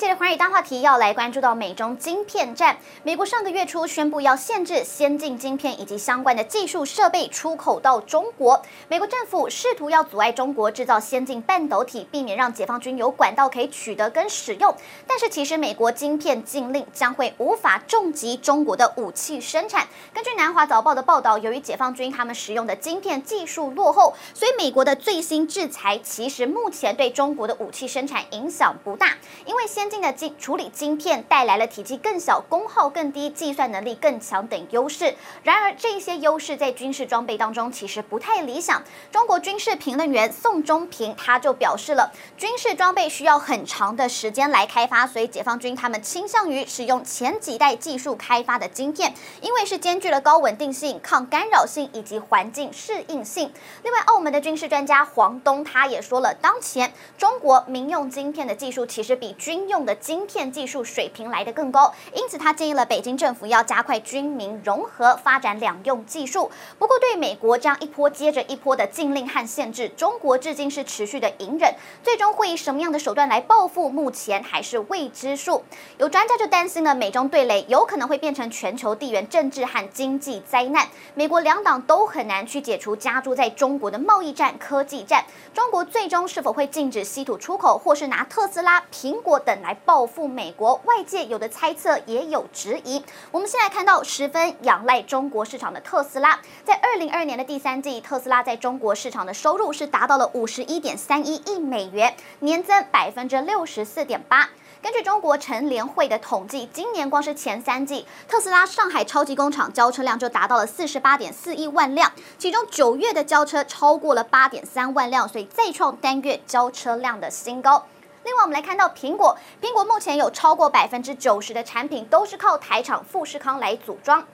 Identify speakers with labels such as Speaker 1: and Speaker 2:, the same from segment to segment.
Speaker 1: 这一节的寰宇大话题要来关注到美中晶片战。美国上个月初宣布要限制先进晶片以及相关的技术设备出口到中国。美国政府试图要阻碍中国制造先进半导体，避免让解放军有管道可以取得跟使用。但是其实美国晶片禁令将会无法重击中国的武器生产。根据南华早报的报道，由于解放军他们使用的晶片技术落后，所以美国的最新制裁其实目前对中国的武器生产影响不大，因为。先进的晶处理晶片带来了体积更小、功耗更低、计算能力更强等优势。然而，这些优势在军事装备当中其实不太理想。中国军事评论员宋忠平他就表示了，军事装备需要很长的时间来开发，所以解放军他们倾向于使用前几代技术开发的晶片，因为是兼具了高稳定性、抗干扰性以及环境适应性。另外，澳门的军事专家黄东他也说了，当前中国民用晶片的技术其实比军用的晶片技术水平来得更高，因此他建议了北京政府要加快军民融合，发展两用技术。不过，对美国这样一波接着一波的禁令和限制，中国至今是持续的隐忍，最终会以什么样的手段来报复，目前还是未知数。有专家就担心呢，美中对垒有可能会变成全球地缘政治和经济灾难，美国两党都很难去解除加诸在中国的贸易战、科技战。中国最终是否会禁止稀土出口，或是拿特斯拉、苹果等？来来报复美国，外界有的猜测也有质疑。我们先来看到十分仰赖中国市场的特斯拉，在二零二二年的第三季，特斯拉在中国市场的收入是达到了五十一点三一亿美元，年增百分之六十四点八。根据中国乘联会的统计，今年光是前三季，特斯拉上海超级工厂交车量就达到了四十八点四亿万辆，其中九月的交车超过了八点三万辆，所以再创单月交车量的新高。另外，我们来看到苹果，苹果目前有超过百分之九十的产品都是靠台厂富士康来组装。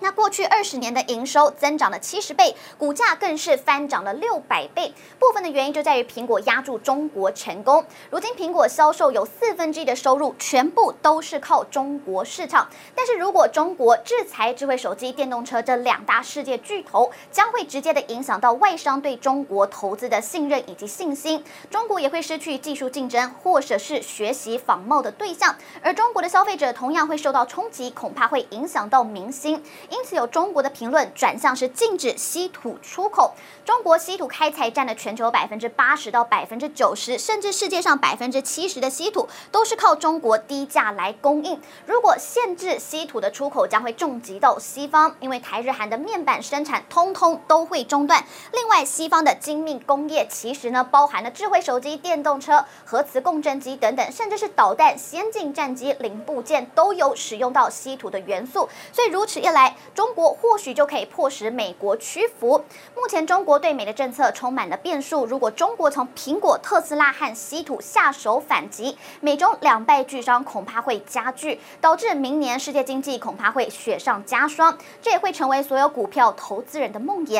Speaker 1: 那过去二十年的营收增长了七十倍，股价更是翻涨了六百倍。部分的原因就在于苹果压住中国成功。如今苹果销售有四分之一的收入全部都是靠中国市场。但是如果中国制裁智慧手机、电动车这两大世界巨头，将会直接的影响到外商对中国投资的信任以及信心。中国也会失去技术竞争或者是学习仿冒的对象，而中国的消费者同样会受到冲击，恐怕会影响到民心。因此，有中国的评论转向是禁止稀土出口。中国稀土开采占了全球百分之八十到百分之九十，甚至世界上百分之七十的稀土都是靠中国低价来供应。如果限制稀土的出口，将会重击到西方，因为台日韩的面板生产通通都会中断。另外，西方的精密工业其实呢，包含了智慧手机、电动车、核磁共振机等等，甚至是导弹、先进战机零部件都有使用到稀土的元素。所以如此一来，中国或许就可以迫使美国屈服。目前中国对美的政策充满了变数。如果中国从苹果、特斯拉和稀土下手反击，美中两败俱伤恐怕会加剧，导致明年世界经济恐怕会雪上加霜。这也会成为所有股票投资人的梦魇。